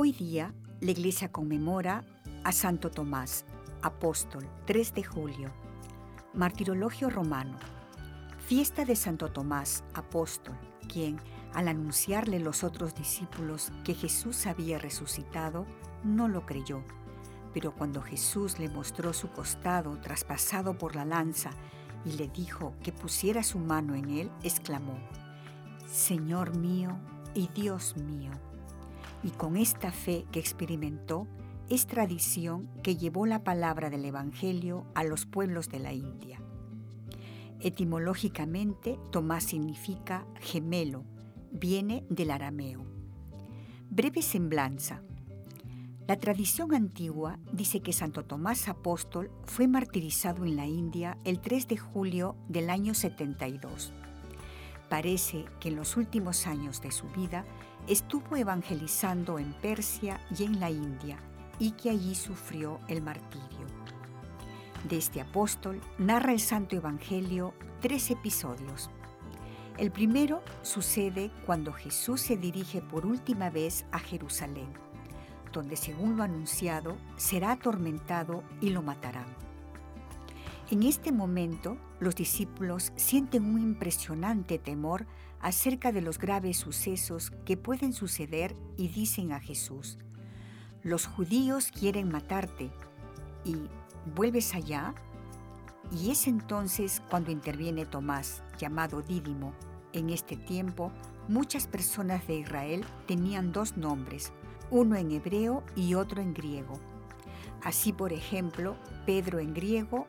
Hoy día la iglesia conmemora a Santo Tomás, apóstol, 3 de julio, martirologio romano, fiesta de Santo Tomás, apóstol, quien, al anunciarle los otros discípulos que Jesús había resucitado, no lo creyó. Pero cuando Jesús le mostró su costado traspasado por la lanza y le dijo que pusiera su mano en él, exclamó, Señor mío y Dios mío y con esta fe que experimentó, es tradición que llevó la palabra del Evangelio a los pueblos de la India. Etimológicamente, Tomás significa gemelo, viene del arameo. Breve semblanza. La tradición antigua dice que Santo Tomás Apóstol fue martirizado en la India el 3 de julio del año 72. Parece que en los últimos años de su vida estuvo evangelizando en Persia y en la India y que allí sufrió el martirio. De este apóstol narra el Santo Evangelio tres episodios. El primero sucede cuando Jesús se dirige por última vez a Jerusalén, donde según lo anunciado será atormentado y lo matarán. En este momento, los discípulos sienten un impresionante temor acerca de los graves sucesos que pueden suceder y dicen a Jesús, los judíos quieren matarte y vuelves allá. Y es entonces cuando interviene Tomás, llamado Dídimo. En este tiempo, muchas personas de Israel tenían dos nombres, uno en hebreo y otro en griego. Así, por ejemplo, Pedro en griego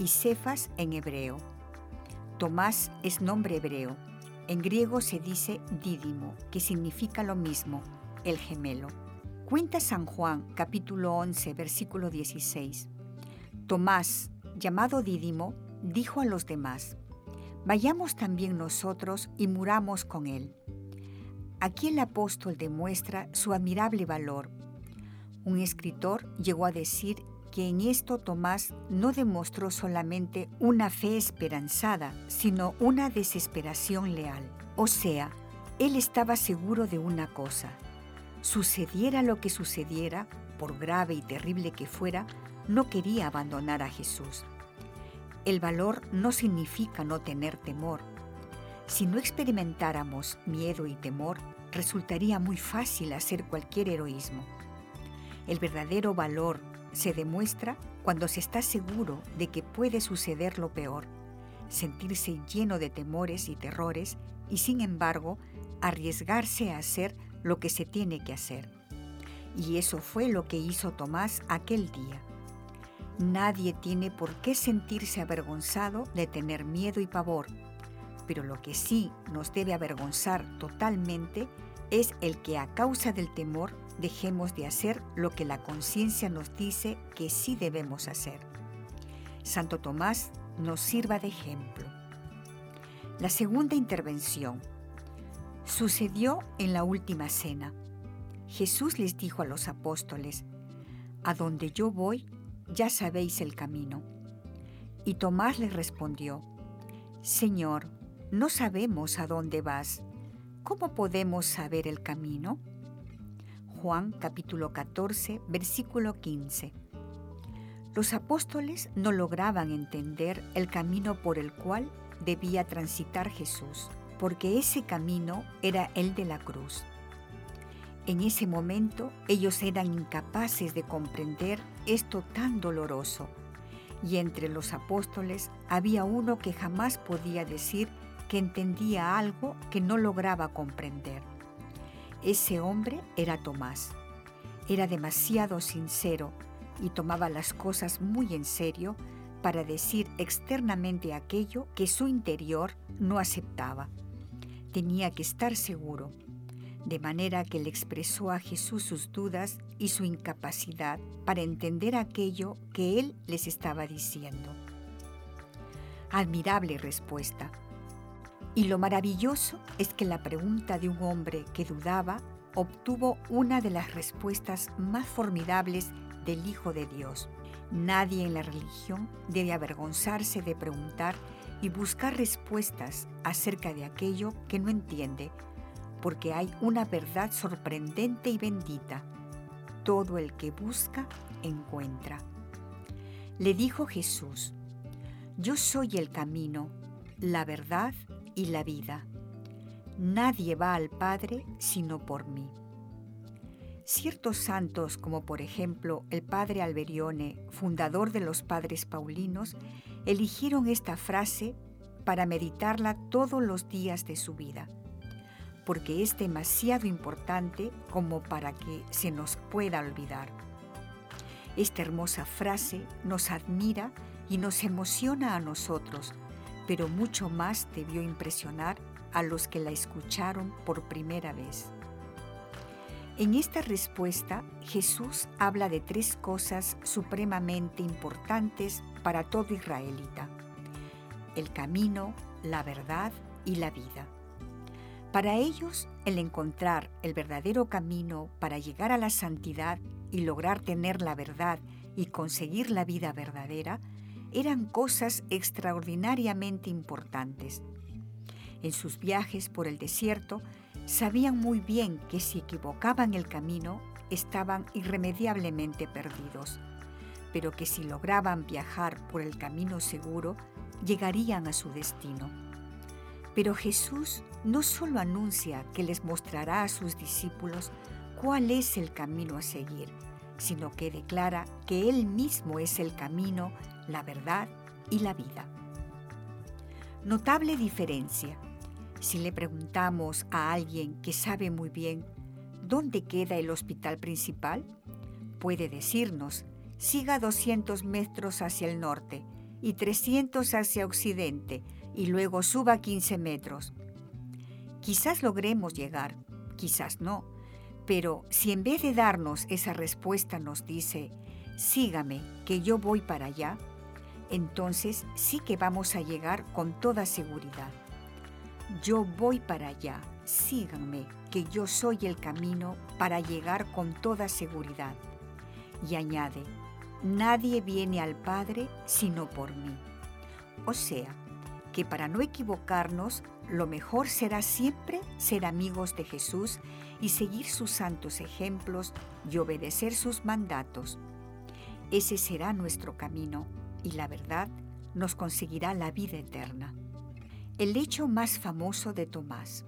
y Cefas en hebreo. Tomás es nombre hebreo. En griego se dice dídimo, que significa lo mismo, el gemelo. Cuenta San Juan, capítulo 11, versículo 16. Tomás, llamado dídimo, dijo a los demás, Vayamos también nosotros y muramos con él. Aquí el apóstol demuestra su admirable valor. Un escritor llegó a decir que en esto Tomás no demostró solamente una fe esperanzada, sino una desesperación leal. O sea, él estaba seguro de una cosa. Sucediera lo que sucediera, por grave y terrible que fuera, no quería abandonar a Jesús. El valor no significa no tener temor. Si no experimentáramos miedo y temor, resultaría muy fácil hacer cualquier heroísmo. El verdadero valor se demuestra cuando se está seguro de que puede suceder lo peor, sentirse lleno de temores y terrores y sin embargo arriesgarse a hacer lo que se tiene que hacer. Y eso fue lo que hizo Tomás aquel día. Nadie tiene por qué sentirse avergonzado de tener miedo y pavor, pero lo que sí nos debe avergonzar totalmente es el que a causa del temor dejemos de hacer lo que la conciencia nos dice que sí debemos hacer. Santo Tomás nos sirva de ejemplo. La segunda intervención sucedió en la última cena. Jesús les dijo a los apóstoles, A donde yo voy, ya sabéis el camino. Y Tomás les respondió, Señor, no sabemos a dónde vas. ¿Cómo podemos saber el camino? Juan capítulo 14, versículo 15. Los apóstoles no lograban entender el camino por el cual debía transitar Jesús, porque ese camino era el de la cruz. En ese momento ellos eran incapaces de comprender esto tan doloroso, y entre los apóstoles había uno que jamás podía decir que entendía algo que no lograba comprender. Ese hombre era Tomás. Era demasiado sincero y tomaba las cosas muy en serio para decir externamente aquello que su interior no aceptaba. Tenía que estar seguro. de manera que le expresó a Jesús sus dudas y su incapacidad para entender aquello que él les estaba diciendo. Admirable respuesta. Y lo maravilloso es que la pregunta de un hombre que dudaba obtuvo una de las respuestas más formidables del Hijo de Dios. Nadie en la religión debe avergonzarse de preguntar y buscar respuestas acerca de aquello que no entiende, porque hay una verdad sorprendente y bendita. Todo el que busca, encuentra. Le dijo Jesús, Yo soy el camino, la verdad y la vida. Nadie va al Padre sino por mí. Ciertos santos, como por ejemplo el padre Alberione, fundador de los padres paulinos, eligieron esta frase para meditarla todos los días de su vida, porque es demasiado importante como para que se nos pueda olvidar. Esta hermosa frase nos admira y nos emociona a nosotros, pero mucho más debió impresionar a los que la escucharon por primera vez. En esta respuesta, Jesús habla de tres cosas supremamente importantes para todo israelita. El camino, la verdad y la vida. Para ellos, el encontrar el verdadero camino para llegar a la santidad y lograr tener la verdad y conseguir la vida verdadera eran cosas extraordinariamente importantes. En sus viajes por el desierto, Sabían muy bien que si equivocaban el camino, estaban irremediablemente perdidos, pero que si lograban viajar por el camino seguro, llegarían a su destino. Pero Jesús no solo anuncia que les mostrará a sus discípulos cuál es el camino a seguir, sino que declara que Él mismo es el camino, la verdad y la vida. Notable diferencia si le preguntamos a alguien que sabe muy bien dónde queda el hospital principal, puede decirnos, siga 200 metros hacia el norte y 300 hacia occidente y luego suba 15 metros. Quizás logremos llegar, quizás no, pero si en vez de darnos esa respuesta nos dice, sígame, que yo voy para allá, entonces sí que vamos a llegar con toda seguridad. Yo voy para allá, síganme, que yo soy el camino para llegar con toda seguridad. Y añade, nadie viene al Padre sino por mí. O sea, que para no equivocarnos, lo mejor será siempre ser amigos de Jesús y seguir sus santos ejemplos y obedecer sus mandatos. Ese será nuestro camino y la verdad nos conseguirá la vida eterna el hecho más famoso de Tomás.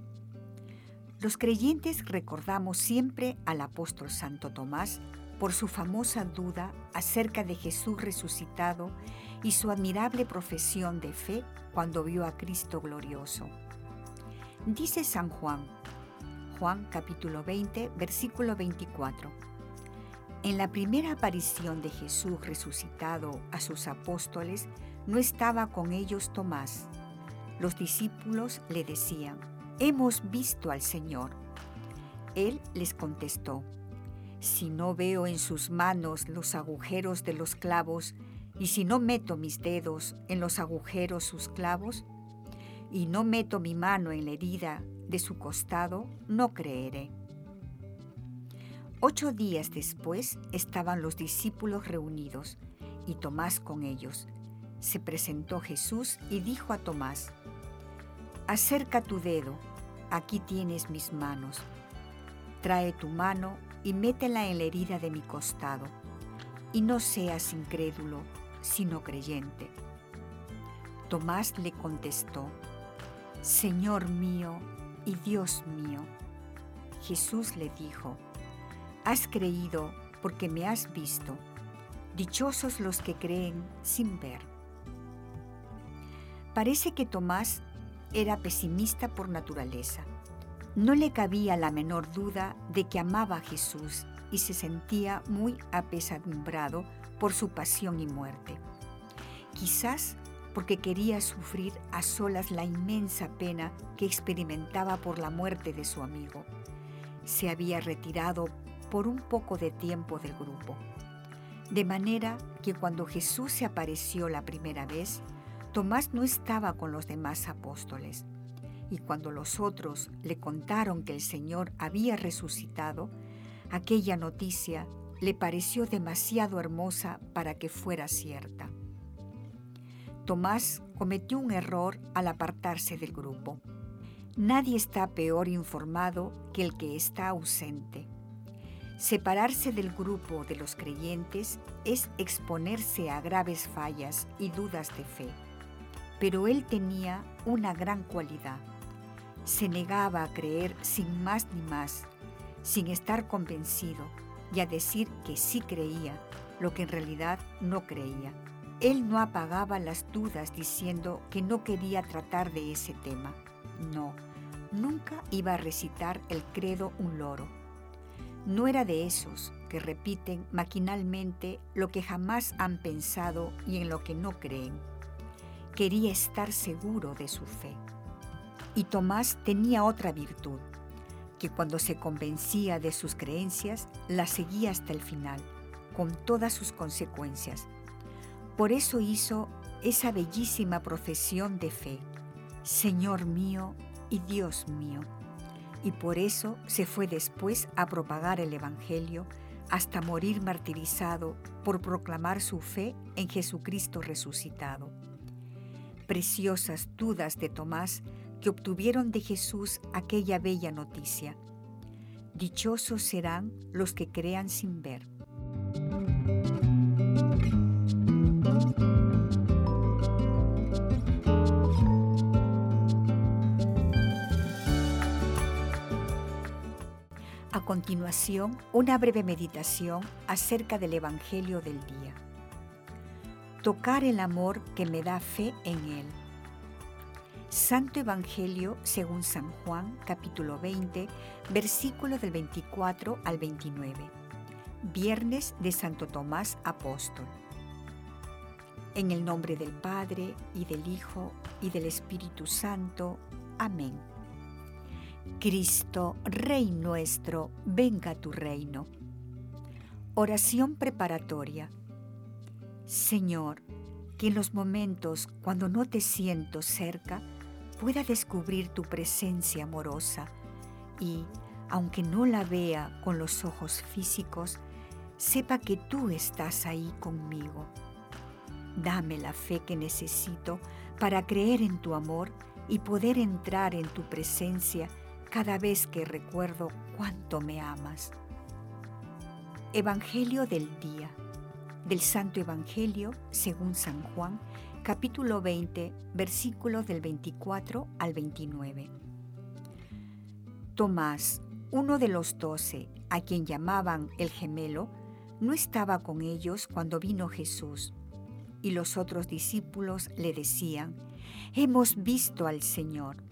Los creyentes recordamos siempre al apóstol Santo Tomás por su famosa duda acerca de Jesús resucitado y su admirable profesión de fe cuando vio a Cristo glorioso. Dice San Juan, Juan capítulo 20, versículo 24. En la primera aparición de Jesús resucitado a sus apóstoles, no estaba con ellos Tomás los discípulos le decían, Hemos visto al Señor. Él les contestó, Si no veo en sus manos los agujeros de los clavos, y si no meto mis dedos en los agujeros sus clavos, y no meto mi mano en la herida de su costado, no creeré. Ocho días después estaban los discípulos reunidos y Tomás con ellos. Se presentó Jesús y dijo a Tomás, Acerca tu dedo, aquí tienes mis manos. Trae tu mano y métela en la herida de mi costado, y no seas incrédulo, sino creyente. Tomás le contestó, Señor mío y Dios mío. Jesús le dijo, Has creído porque me has visto. Dichosos los que creen sin ver. Parece que Tomás era pesimista por naturaleza. No le cabía la menor duda de que amaba a Jesús y se sentía muy apesadumbrado por su pasión y muerte. Quizás porque quería sufrir a solas la inmensa pena que experimentaba por la muerte de su amigo. se había retirado por un poco de tiempo del grupo. De manera que cuando Jesús se apareció la primera vez, Tomás no estaba con los demás apóstoles. Y cuando los otros le contaron que el Señor había resucitado, aquella noticia le pareció demasiado hermosa para que fuera cierta. Tomás cometió un error al apartarse del grupo. Nadie está peor informado que el que está ausente. Separarse del grupo de los creyentes es exponerse a graves fallas y dudas de fe. Pero él tenía una gran cualidad. Se negaba a creer sin más ni más, sin estar convencido y a decir que sí creía, lo que en realidad no creía. Él no apagaba las dudas diciendo que no quería tratar de ese tema. No, nunca iba a recitar el credo un loro. No era de esos que repiten maquinalmente lo que jamás han pensado y en lo que no creen. Quería estar seguro de su fe. Y Tomás tenía otra virtud, que cuando se convencía de sus creencias, las seguía hasta el final, con todas sus consecuencias. Por eso hizo esa bellísima profesión de fe, Señor mío y Dios mío. Y por eso se fue después a propagar el Evangelio hasta morir martirizado por proclamar su fe en Jesucristo resucitado. Preciosas dudas de Tomás que obtuvieron de Jesús aquella bella noticia. Dichosos serán los que crean sin ver. Continuación, una breve meditación acerca del Evangelio del día. Tocar el amor que me da fe en Él. Santo Evangelio según San Juan, capítulo 20, versículo del 24 al 29. Viernes de Santo Tomás Apóstol. En el nombre del Padre, y del Hijo, y del Espíritu Santo. Amén. Cristo, Rey nuestro, venga tu reino. Oración preparatoria. Señor, que en los momentos cuando no te siento cerca, pueda descubrir tu presencia amorosa y, aunque no la vea con los ojos físicos, sepa que tú estás ahí conmigo. Dame la fe que necesito para creer en tu amor y poder entrar en tu presencia cada vez que recuerdo cuánto me amas. Evangelio del día del Santo Evangelio según San Juan, capítulo 20, versículos del 24 al 29. Tomás, uno de los doce, a quien llamaban el gemelo, no estaba con ellos cuando vino Jesús. Y los otros discípulos le decían, Hemos visto al Señor.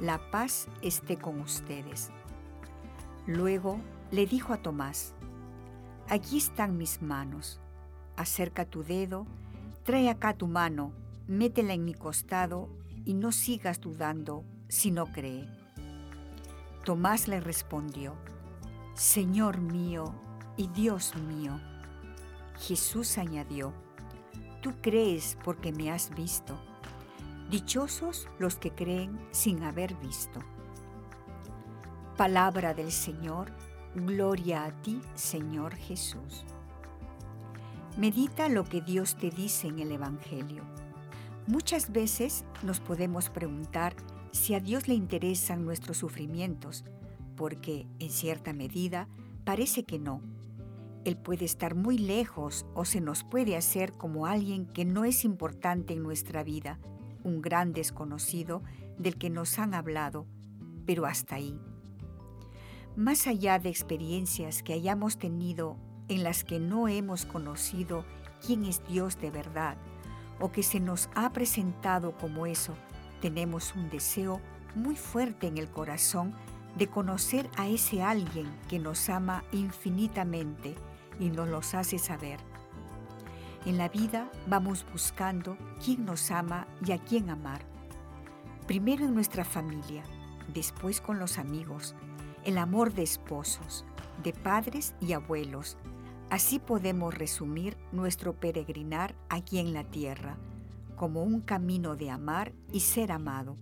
la paz esté con ustedes. Luego le dijo a Tomás, Aquí están mis manos, acerca tu dedo, trae acá tu mano, métela en mi costado y no sigas dudando si no cree. Tomás le respondió, Señor mío y Dios mío. Jesús añadió, Tú crees porque me has visto Dichosos los que creen sin haber visto. Palabra del Señor, gloria a ti, Señor Jesús. Medita lo que Dios te dice en el Evangelio. Muchas veces nos podemos preguntar si a Dios le interesan nuestros sufrimientos, porque en cierta medida parece que no. Él puede estar muy lejos o se nos puede hacer como alguien que no es importante en nuestra vida un gran desconocido del que nos han hablado, pero hasta ahí. más allá de experiencias que hayamos tenido en las que no hemos conocido quién es Dios de verdad o que se nos ha presentado como eso, tenemos un deseo muy fuerte en el corazón de conocer a ese alguien que nos ama infinitamente y nos los hace saber. En la vida vamos buscando quién nos ama y a quién amar. Primero en nuestra familia, después con los amigos, el amor de esposos, de padres y abuelos. Así podemos resumir nuestro peregrinar aquí en la tierra, como un camino de amar y ser amado.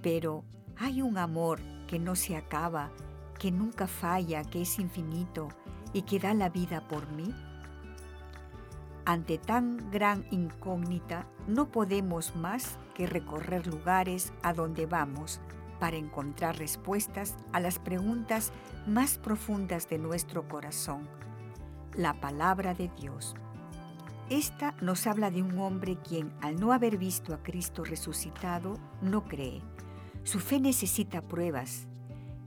Pero hay un amor que no se acaba, que nunca falla, que es infinito y que da la vida por mí. Ante tan gran incógnita, no podemos más que recorrer lugares a donde vamos para encontrar respuestas a las preguntas más profundas de nuestro corazón, la palabra de Dios. Esta nos habla de un hombre quien, al no haber visto a Cristo resucitado, no cree. Su fe necesita pruebas.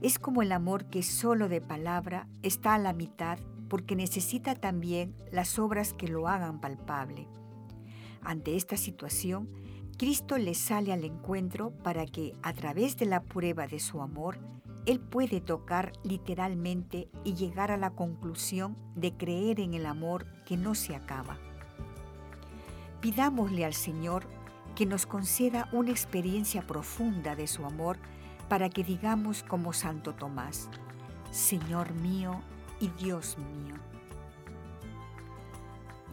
Es como el amor que solo de palabra está a la mitad porque necesita también las obras que lo hagan palpable. Ante esta situación, Cristo le sale al encuentro para que, a través de la prueba de su amor, Él puede tocar literalmente y llegar a la conclusión de creer en el amor que no se acaba. Pidámosle al Señor que nos conceda una experiencia profunda de su amor para que digamos como Santo Tomás, Señor mío y Dios mío.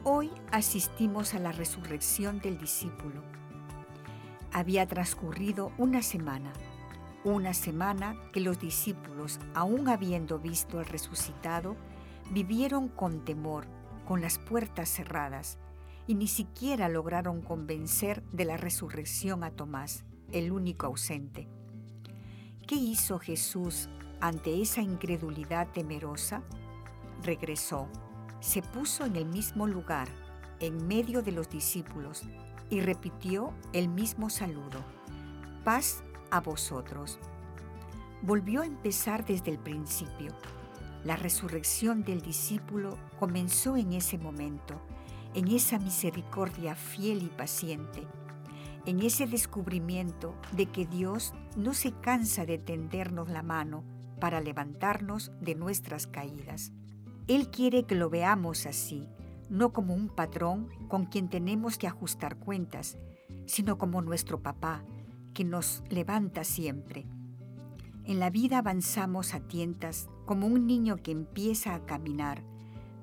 Hoy asistimos a la resurrección del discípulo había transcurrido una semana, una semana que los discípulos, aún habiendo visto al resucitado, vivieron con temor, con las puertas cerradas, y ni siquiera lograron convencer de la resurrección a Tomás, el único ausente. ¿Qué hizo Jesús ante esa incredulidad temerosa? Regresó, se puso en el mismo lugar, en medio de los discípulos, y repitió el mismo saludo. Paz a vosotros. Volvió a empezar desde el principio. La resurrección del discípulo comenzó en ese momento, en esa misericordia fiel y paciente, en ese descubrimiento de que Dios no se cansa de tendernos la mano para levantarnos de nuestras caídas. Él quiere que lo veamos así, no como un patrón con quien tenemos que ajustar cuentas, sino como nuestro papá, que nos levanta siempre. En la vida avanzamos a tientas como un niño que empieza a caminar,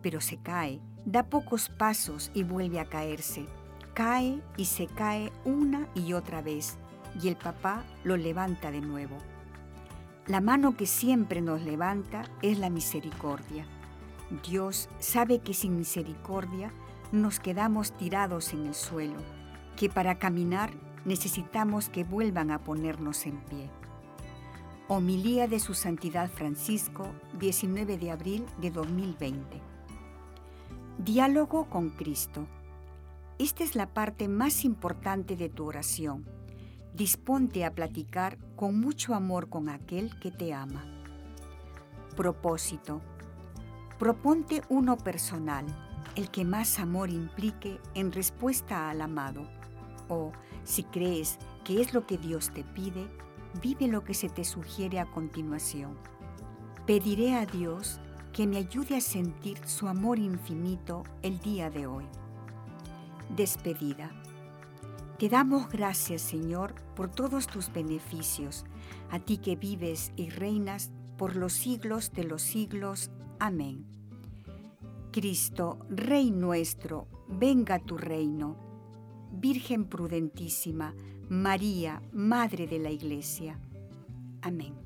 pero se cae, da pocos pasos y vuelve a caerse. Cae y se cae una y otra vez, y el papá lo levanta de nuevo. La mano que siempre nos levanta es la misericordia Dios sabe que sin misericordia nos quedamos tirados en el suelo, que para caminar necesitamos que vuelvan a ponernos en pie. Homilía de Su Santidad Francisco, 19 de abril de 2020. Diálogo con Cristo. Esta es la parte más importante de tu oración. Disponte a platicar con mucho amor con aquel que te ama. Propósito Proponte uno personal, el que más amor implique en respuesta al amado. O, si crees que es lo que Dios te pide, vive lo que se te sugiere a continuación. Pediré a Dios que me ayude a sentir su amor infinito el día de hoy. Despedida. Te damos gracias, Señor, por todos tus beneficios, a ti que vives y reinas por los siglos de los siglos. Amén. Cristo, Rey nuestro, venga tu reino. Virgen prudentísima, María, Madre de la Iglesia. Amén.